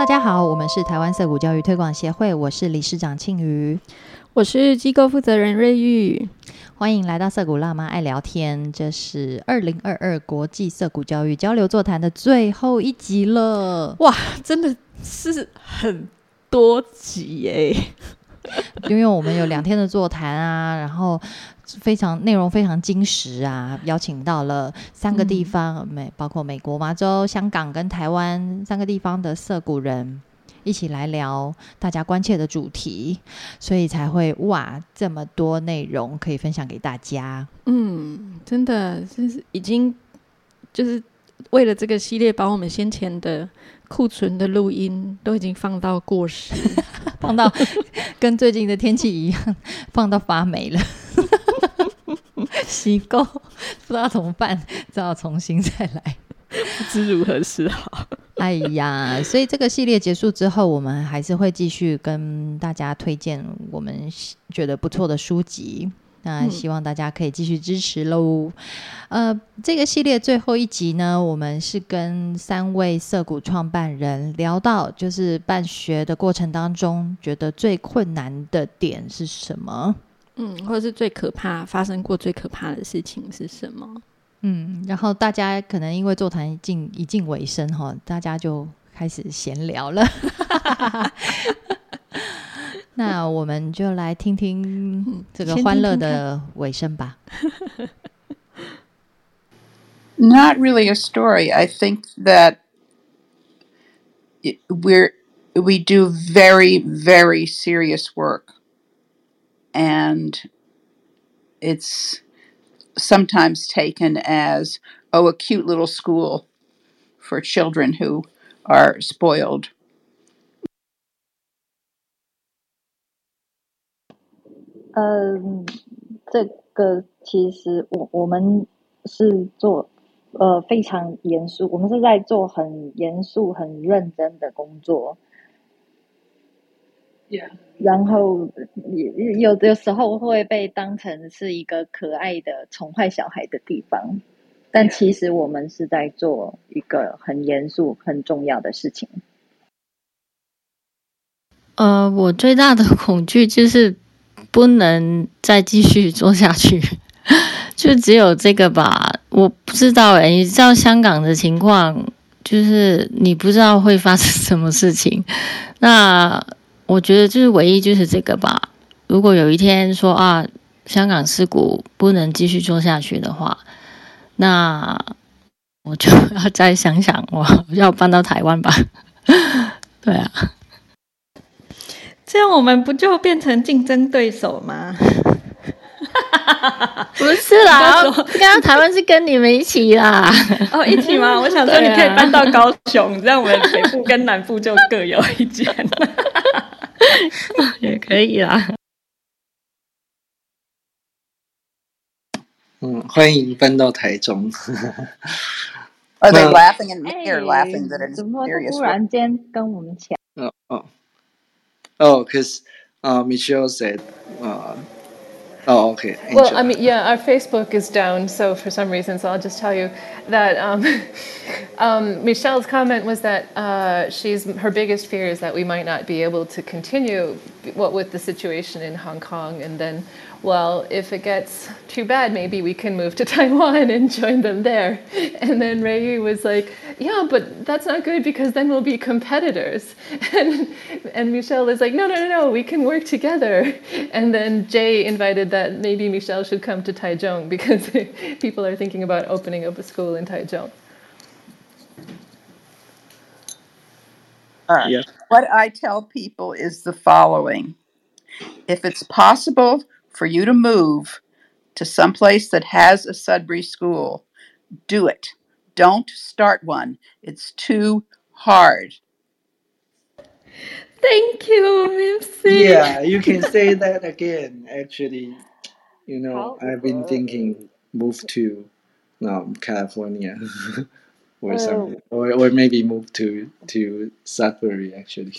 大家好，我们是台湾色谷教育推广协会，我是理事长庆瑜，我是机构负责人瑞玉，欢迎来到色谷辣妈爱聊天。这是二零二二国际色谷教育交流座谈的最后一集了，哇，真的是很多集耶！因为我们有两天的座谈啊，然后非常内容非常精实啊，邀请到了三个地方，美包括美国麻州、香港跟台湾三个地方的色谷人一起来聊大家关切的主题，所以才会哇这么多内容可以分享给大家。嗯，真的就是已经就是为了这个系列，把我们先前的库存的录音都已经放到过时。放到跟最近的天气一样，放到发霉了，洗够 不知道怎么办，只好重新再来，不知如何是好。哎呀，所以这个系列结束之后，我们还是会继续跟大家推荐我们觉得不错的书籍。那希望大家可以继续支持喽。呃，这个系列最后一集呢，我们是跟三位涩谷创办人聊到，就是办学的过程当中，觉得最困难的点是什么？嗯，或者是最可怕发生过最可怕的事情是什么？嗯，然后大家可能因为座谈近一近尾声哈，大家就开始闲聊了。那我们就来听听这个欢乐的尾声吧。Not really a story. I think that we're we do very very serious work, and it's sometimes taken as oh a cute little school for children who are spoiled 嗯，这个其实我我们是做呃非常严肃，我们是在做很严肃、很认真的工作。 Yeah，然后有的时候会被当成是一个可爱的宠坏小孩的地方，但其实我们是在做一个很严肃、很重要的事情。呃，我最大的恐惧就是。不能再继续做下去，就只有这个吧。我不知道诶，你知道香港的情况，就是你不知道会发生什么事情。那我觉得就是唯一就是这个吧。如果有一天说啊，香港事故不能继续做下去的话，那我就要再想想，我 要搬到台湾吧。对啊。这样我们不就变成竞争对手吗？不是啦，刚刚台湾是跟你们一起啦。哦，一起吗？我想说你可以搬到高雄，这样我们北部跟南部就各有一间。也可以啦。嗯，欢迎搬到台中。Are they laughing and they're laughing that it's serious? 突然间跟我们抢。哦哦。Oh, because uh, Michelle said. Uh, oh, okay. Angela. Well, I mean, yeah, our Facebook is down, so for some reason, so I'll just tell you that um, um, Michelle's comment was that uh, she's her biggest fear is that we might not be able to continue what with the situation in Hong Kong, and then well, if it gets too bad, maybe we can move to Taiwan and join them there. And then Ray was like, yeah, but that's not good because then we'll be competitors. And, and Michelle is like, no, no, no, no, we can work together. And then Jay invited that maybe Michelle should come to Taichung because people are thinking about opening up a school in Taichung. Uh, yeah. What I tell people is the following if it's possible for you to move to some place that has a Sudbury school, do it. Don't start one. It's too hard. Thank you, MC. Yeah, you can say that again. Actually, you know, I've been thinking move to um, California or something, or or maybe move to to Sudbury actually.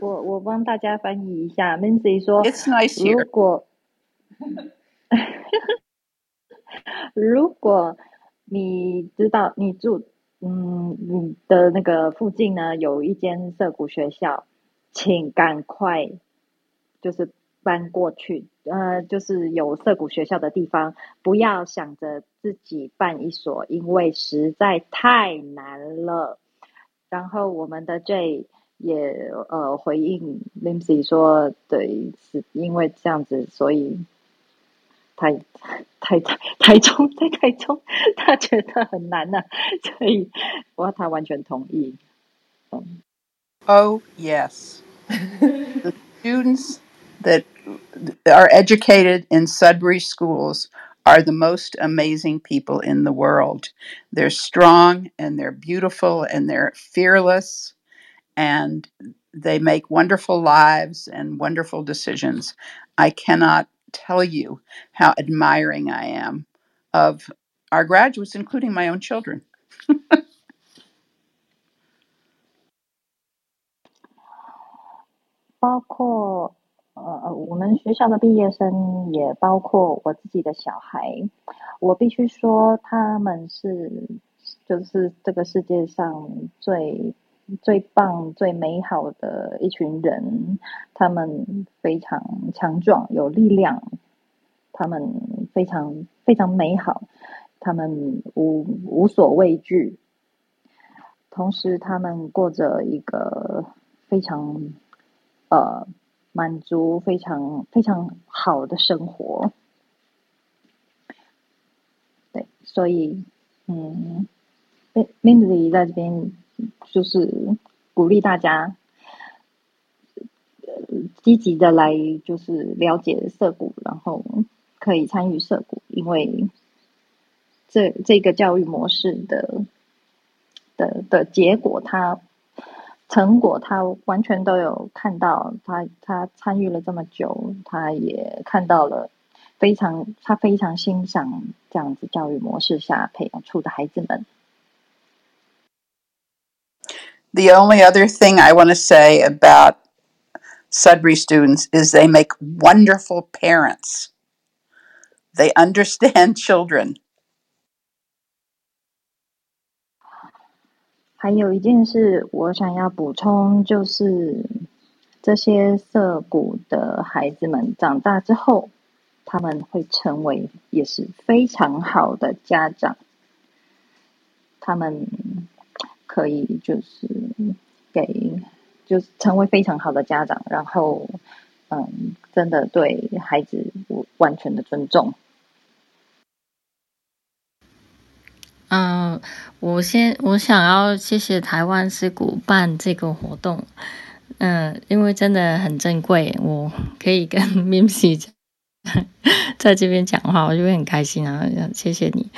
我我帮大家翻译一下，Mincy 说：“It's nice here。如果如果你知道你住嗯，你的那个附近呢有一间涩谷学校，请赶快就是搬过去。呃，就是有涩谷学校的地方，不要想着自己办一所，因为实在太难了。然后我们的 J 也呃回应 Lindsay 说，对，是因为这样子，所以台台台台中在台中，他觉得很难呢，所以我他完全同意。嗯，Oh yes, the students that are educated in Sudbury schools are the most amazing people in the world. They're strong and they're beautiful and they're fearless and they make wonderful lives and wonderful decisions. I cannot tell you how admiring I am of our graduates, including my own children. 呃，我们学校的毕业生也包括我自己的小孩，我必须说他们是就是这个世界上最 最棒、最美好的一群人。他们非常强壮、有力量，他们非常非常美好，他们无无所畏惧，同时他们过着一个非常呃。满足非常非常好的生活，对，所以，嗯，Mindy 在这边就是鼓励大家，积极的来就是了解色股，然后可以参与社股，因为这这个教育模式的的的结果，它。成果他完全都有看到，他他参与了这么久，他也看到了非常他非常欣赏这样子教育模式下培养出的孩子们。The only other thing I want to say about Sudbury students is they make wonderful parents. They understand children. 还有一件事，我想要补充，就是这些涩谷的孩子们长大之后，他们会成为也是非常好的家长。他们 可以就是给，就是成为非常好的家长，然后嗯，真的对孩子完全的尊重。嗯，我先我想要谢谢台湾是鼓办这个活动，嗯，因为真的很珍贵，我可以跟 Mimsy 在这边讲话，我就会很开心啊，谢谢你。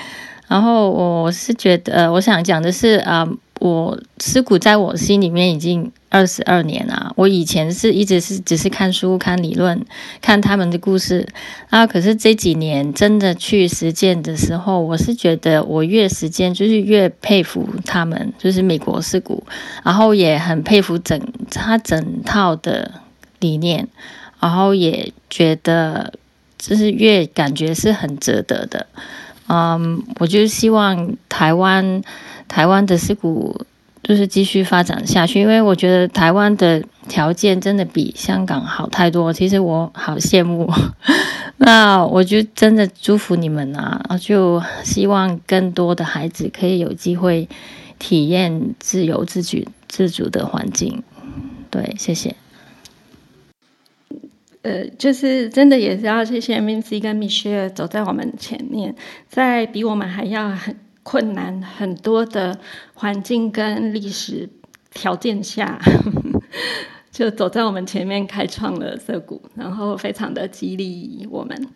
然后我是觉得，我想讲的是啊。我尸骨在我心里面已经二十二年了。我以前是一直是只是看书、看理论、看他们的故事啊。可是这几年真的去实践的时候，我是觉得我越实践就是越佩服他们，就是美国尸骨，然后也很佩服整他整套的理念，然后也觉得就是越感觉是很值得的。嗯，我就希望台湾。台湾的事故就是继续发展下去，因为我觉得台湾的条件真的比香港好太多。其实我好羡慕，那我就真的祝福你们啊！就希望更多的孩子可以有机会体验自由自主自主的环境。对，谢谢。呃，就是真的也是要谢谢 Mincy 跟 Michelle 走在我们前面，在比我们还要很。困难很多的环境跟历史条件下，就走在我们前面开创了涩谷，然后非常的激励我们。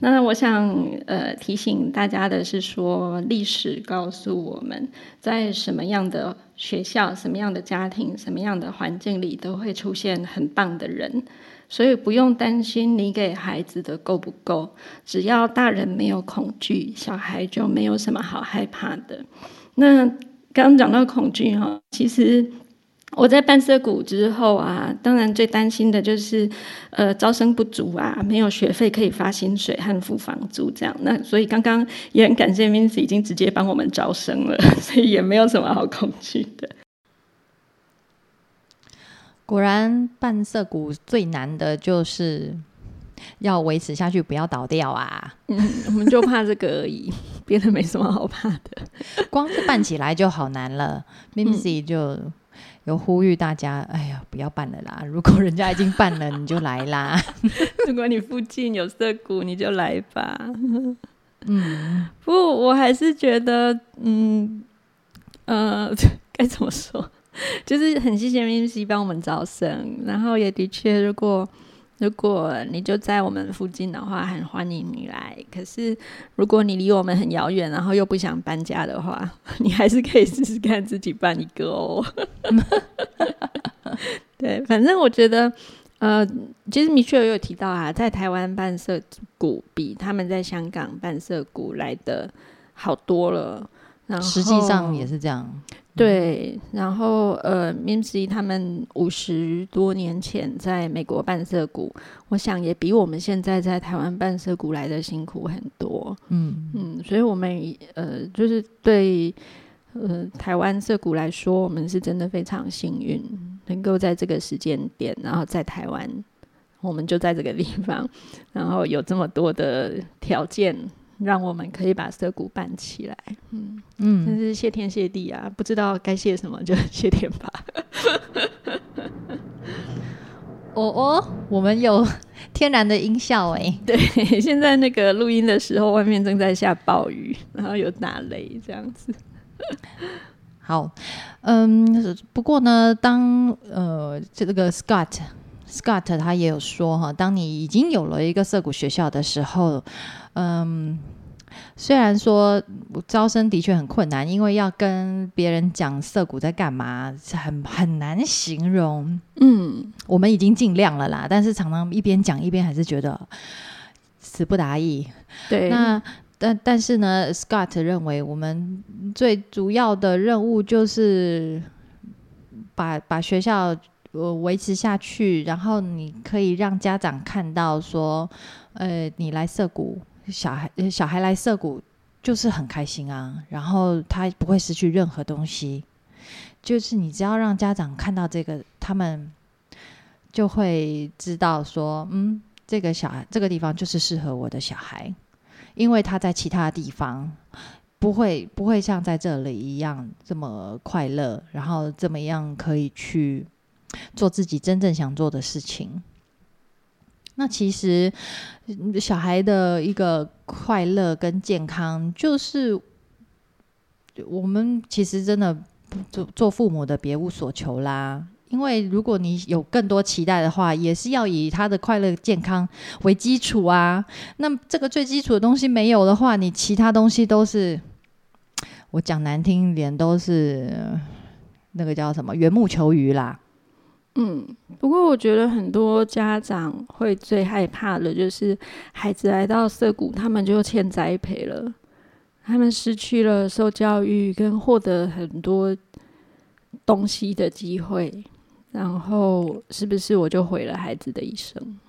那我想呃提醒大家的是说，历史告诉我们在什么样的学校、什么样的家庭、什么样的环境里，都会出现很棒的人。所以不用担心你给孩子的够不够，只要大人没有恐惧，小孩就没有什么好害怕的。那刚刚讲到恐惧哈，其实我在办社谷之后啊，当然最担心的就是，呃，招生不足啊，没有学费可以发薪水和付房租这样。那所以刚刚也很感谢 m i n c y 已经直接帮我们招生了，所以也没有什么好恐惧的。果然办色谷最难的就是要维持下去，不要倒掉啊！嗯，我们就怕这个而已，别的没什么好怕的。光是办起来就好难了 Mimsy 就。有呼吁大家，哎呀，不要办了啦！如果人家已经办了，你就来啦。如果你附近有色股，你就来吧。嗯，不，我还是觉得，嗯，呃，该怎么说？就是很谢谢 Mimi 帮我们招生，然后也的确，如果。如果你就在我们附近的话，很欢迎你来。可是如果你离我们很遥远，然后又不想搬家的话，你还是可以试试看自己办一个哦。对，反正我觉得，呃，其实米雪有提到啊，在台湾办社股比他们在香港办社股来的好多了。然后实际上也是这样。对，然后呃 m i m s y 他们五十多年前在美国办社股，我想也比我们现在在台湾办社股来的辛苦很多。嗯嗯，所以我们呃，就是对呃台湾社股来说，我们是真的非常幸运，能够在这个时间点，然后在台湾，我们就在这个地方，然后有这么多的条件。让我们可以把涩谷办起来，嗯嗯，真是谢天谢地啊！不知道该谢什么，就谢天吧。哦哦，我们有天然的音效哎。对，现在那个录音的时候，外面正在下暴雨，然后有打雷这样子。好，嗯，不过呢，当呃这个 Scott Scott 他也有说哈，当你已经有了一个涩谷学校的时候。嗯，虽然说招生的确很困难，因为要跟别人讲涩谷在干嘛，很很难形容。嗯，我们已经尽量了啦，但是常常一边讲一边还是觉得词不达意。对，那但但是呢，Scott 认为我们最主要的任务就是把把学校呃维持下去，然后你可以让家长看到说，呃，你来涩谷。小孩小孩来涩谷就是很开心啊，然后他不会失去任何东西。就是你只要让家长看到这个，他们就会知道说，嗯，这个小孩这个地方就是适合我的小孩，因为他在其他地方不会不会像在这里一样这么快乐，然后这么样可以去做自己真正想做的事情。那其实，小孩的一个快乐跟健康，就是我们其实真的做做父母的别无所求啦。因为如果你有更多期待的话，也是要以他的快乐健康为基础啊。那这个最基础的东西没有的话，你其他东西都是我讲难听一点，都是那个叫什么缘木求鱼啦。嗯，不过我觉得很多家长会最害怕的就是孩子来到涩谷，他们就欠栽培了，他们失去了受教育跟获得很多东西的机会，然后是不是我就毁了孩子的一生？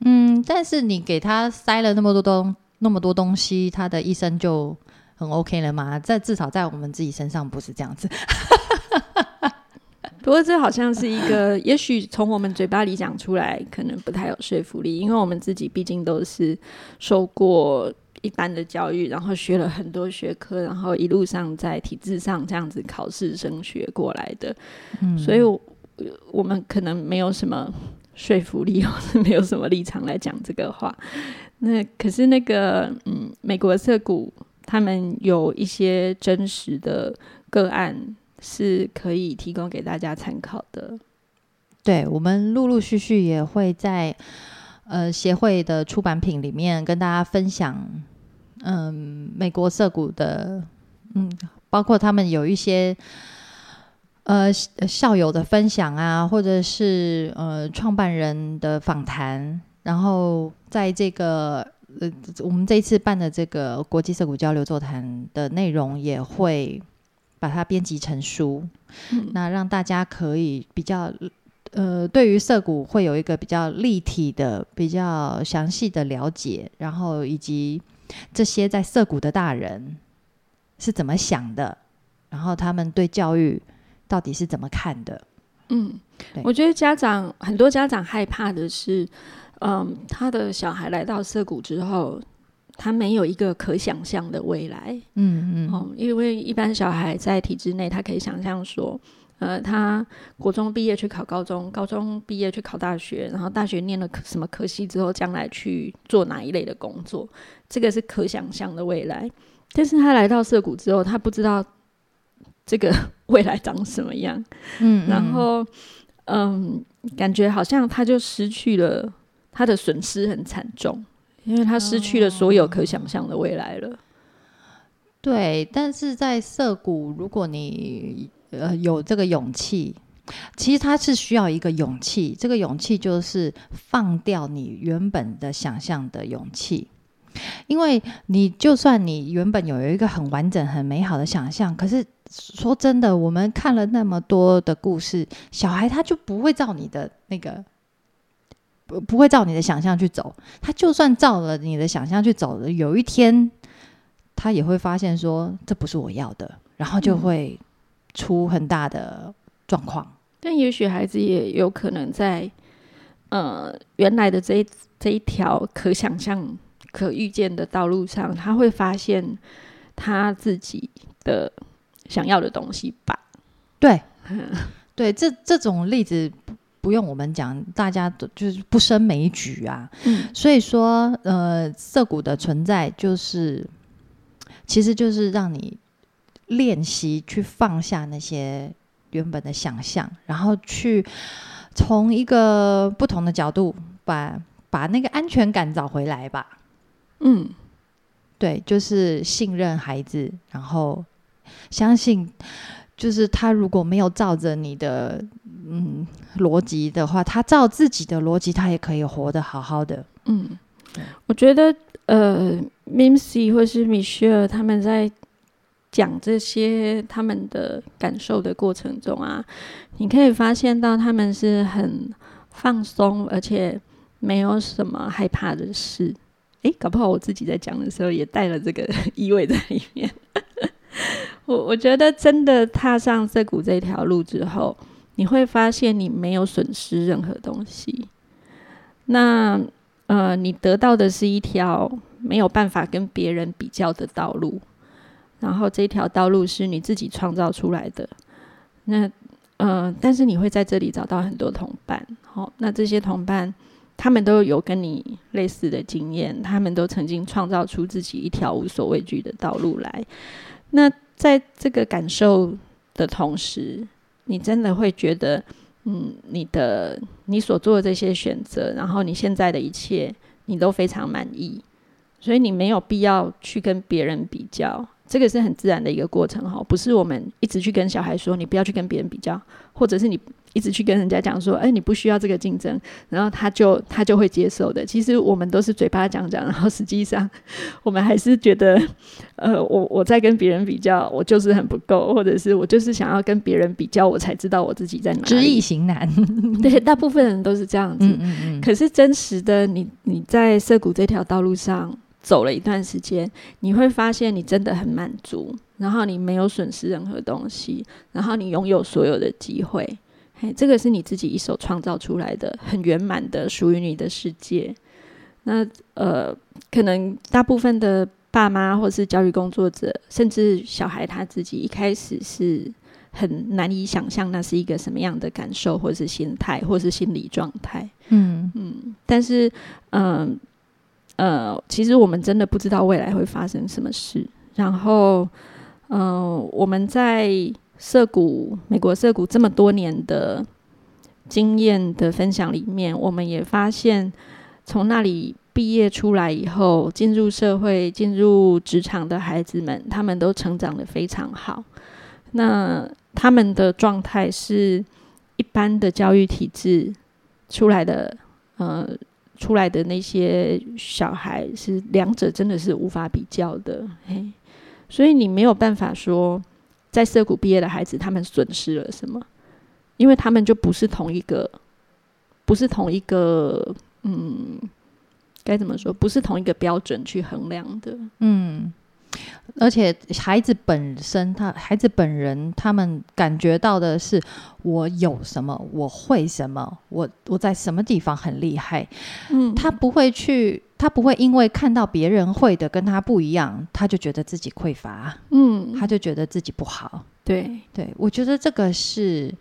嗯，但是你给他塞了那么多东那么多东西，他的一生就很 OK 了吗？在至少在我们自己身上不是这样子。不过这好像是一个，也许从我们嘴巴里讲出来，可能不太有说服力，因为我们自己毕竟都是受过一般的教育，然后学了很多学科，然后一路上在体制上这样子考试升学过来的，嗯所以我们可能没有什么说服力，或是没有什么立场来讲这个话。那可是那个，嗯，美国涩谷他们有一些真实的个案。是可以提供给大家参考的。对，我们陆陆续续也会在呃协会的出版品里面跟大家分享，嗯，美国涩谷的，嗯，包括他们有一些呃校友的分享啊，或者是呃创办人的访谈，然后在这个呃我们这一次办的这个国际社股交流座谈的内容也会。把它编辑成书，那让大家可以比较呃，对于涩谷会有一个比较立体的、比较详细的了解，然后以及这些在涩谷的大人是怎么想的，然后他们对教育到底是怎么看的？嗯对，我觉得家长很多家长害怕的是，嗯，他的小孩来到涩谷之后，他没有一个可想象的未来。嗯嗯哦，因为一般小孩在体制内，他可以想象说，呃，他国中毕业去考高中，高中毕业去考大学，然后大学念了什么科系之后，将来去做哪一类的工作，这个是可想象的未来。但是他来到涩谷之后，他不知道这个未来长什么样，嗯，然后，嗯，感觉好像他就失去了他的损失很惨重，因为他失去了所有可想象的未来了。对，但是在涩谷，如果你呃有这个勇气，其实他是需要一个勇气，这个勇气就是放掉你原本的想象的勇气。因为你就算你原本有一个很完整、很美好的想象，可是说真的，我们看了那么多的故事，小孩他就不会照你的那个，不不会照你的想象去走。他就算照了你的想象去走了，有一天他也会发现说这不是我要的，然后就会出很大的状况。但也许孩子也有可能在呃原来的这一这一条可想象、可预见的道路上，他会发现他自己的想要的东西吧。对，对，这这种例子不不用我们讲，大家都就是不胜枚举啊。嗯所以说，呃，涩谷的存在就是，其实就是让你练习去放下那些原本的想象，然后去从一个不同的角度把把那个安全感找回来吧。嗯对，就是信任孩子，然后相信，就是他如果没有照着你的嗯逻辑的话，他照自己的逻辑，他也可以活得好好的。嗯，我觉得呃 m i m s y 或是 Michelle 他们在讲这些他们的感受的过程中啊，你可以发现到他们是很放松，而且没有什么害怕的事。诶，搞不好我自己在讲的时候也带了这个意味在里面。我我觉得真的踏上这股这条路之后，你会发现你没有损失任何东西。那呃，你得到的是一条没有办法跟别人比较的道路，然后这条道路是你自己创造出来的。那呃，但是你会在这里找到很多同伴，好、那这些同伴他们都有跟你类似的经验，他们都曾经创造出自己一条无所畏惧的道路来。那在这个感受的同时，你真的会觉得，嗯，你的你所做的这些选择，然后你现在的一切，你都非常满意，所以你没有必要去跟别人比较，这个是很自然的一个过程哈，不是我们一直去跟小孩说你不要去跟别人比较，或者是你一直去跟人家讲说，哎，你不需要这个竞争，然后他就他就会接受的。其实我们都是嘴巴讲讲，然后实际上 我们还是觉得，呃，我我在跟别人比较，我就是很不够，或者是我就是想要跟别人比较，我才知道我自己在哪里。知易行难。对，大部分人都是这样子。嗯嗯嗯。可是真实的你，你在涩谷这条道路上走了一段时间，你会发现你真的很满足，然后你没有损失任何东西，然后你拥有所有的机会。嘿，这个是你自己一手创造出来的，很圆满的属于你的世界。那呃，可能大部分的爸妈或是教育工作者，甚至小孩他自己一开始是很难以想象那是一个什么样的感受，或是心态，或是心理状态。嗯嗯，但是，嗯呃，呃其实我们真的不知道未来会发生什么事。然后，嗯、我们在涉谷，美国涉谷这么多年的经验的分享里面，我们也发现，从那里毕业出来以后，进入社会、进入职场的孩子们，他们都成长得非常好。那他们的状态是一般的教育体制出来的，呃，出来的那些小孩是两者真的是无法比较的，嘿，所以你没有办法说在涩谷毕业的孩子，他们损失了什么？因为他们就不是同一个，不是同一个，嗯，该怎么说？不是同一个标准去衡量的。嗯，而且孩子本身，他孩子本人，他们感觉到的是我有什么，我会什么，我我在什么地方很厉害。嗯，他不会去，他不会因为看到别人会的跟他不一样，他就觉得自己匮乏，嗯，他就觉得自己不好。对，对我觉得这个是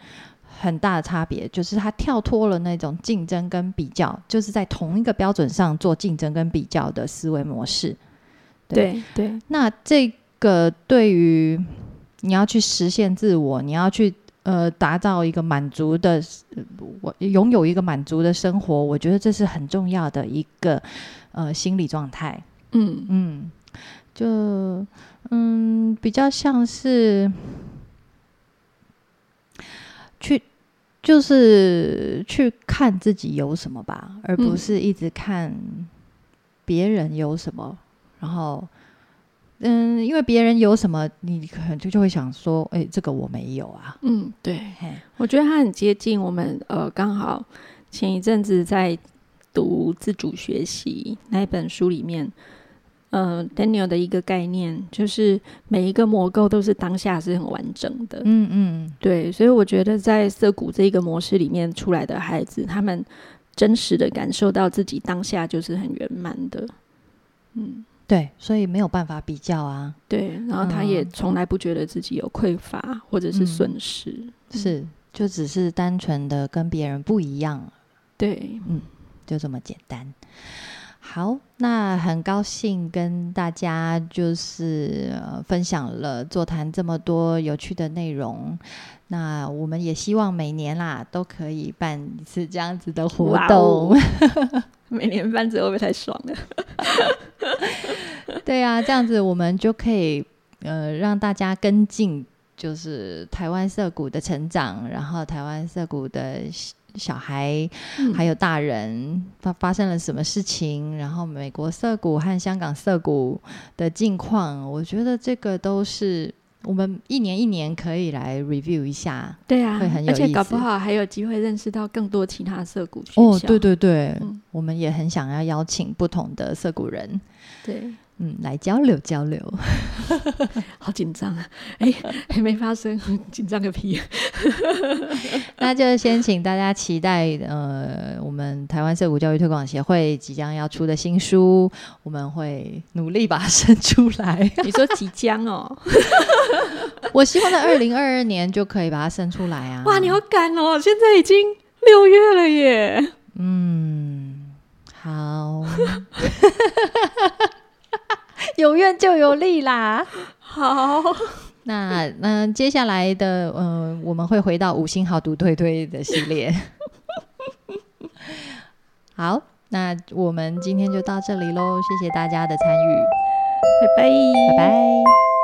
很大的差别，就是他跳脱了那种竞争跟比较，就是在同一个标准上做竞争跟比较的思维模式。对对，那这个对于你要去实现自我，你要去呃达到一个满足的，呃我拥有一个满足的生活，我觉得这是很重要的一个呃心理状态。嗯嗯，就嗯比较像是去就是去看自己有什么吧，而不嗯是一直看别人有什么。然后，嗯，因为别人有什么，你可能就就会想说，哎、这个我没有啊。嗯，对，嘿，我觉得他很接近我们呃，刚好前一阵子在读自主学习那一本书里面，呃，Daniel 的一个概念就是每一个魔构都是当下是很完整的。嗯嗯，对，所以我觉得在涩谷这一个模式里面出来的孩子，他们真实的感受到自己当下就是很圆满的。嗯，对，所以没有办法比较啊。对，然后他也嗯从来不觉得自己有匮乏或者是嗯损失。是，就只是单纯的跟别人不一样对，嗯就这么简单。好，那很高兴跟大家就是、呃、分享了座谈这么多有趣的内容。那我们也希望每年啦都可以办一次这样子的活哇动。哦每年办这会不会太爽了？对啊，这样子我们就可以呃让大家跟进，就是台湾色谷的成长，然后台湾色谷的小小孩、嗯还有大人发发生了什么事情，然后美国色谷和香港色谷的近况，我觉得这个都是我们一年一年可以来 review 一下。对啊，会很有而且搞不好还有机会认识到更多其他涩谷学校。哦，对对对，嗯我们也很想要邀请不同的涩谷人，对，嗯，来交流交流。好紧张啊！哎，还没发生，紧张个屁！那就先请大家期待，呃，我们台湾社谷教育推广协会即将要出的新书，我们会努力把它生出来。你说即将哦，我希望在二零二二年就可以把它生出来啊！哇，你好赶哦，现在已经六月了耶！嗯，好，有怨就有利啦。好，那那接下来的，呃，我们会回到五星好读推推的系列。好，那我们今天就到这里喽，谢谢大家的参与，拜拜，拜拜。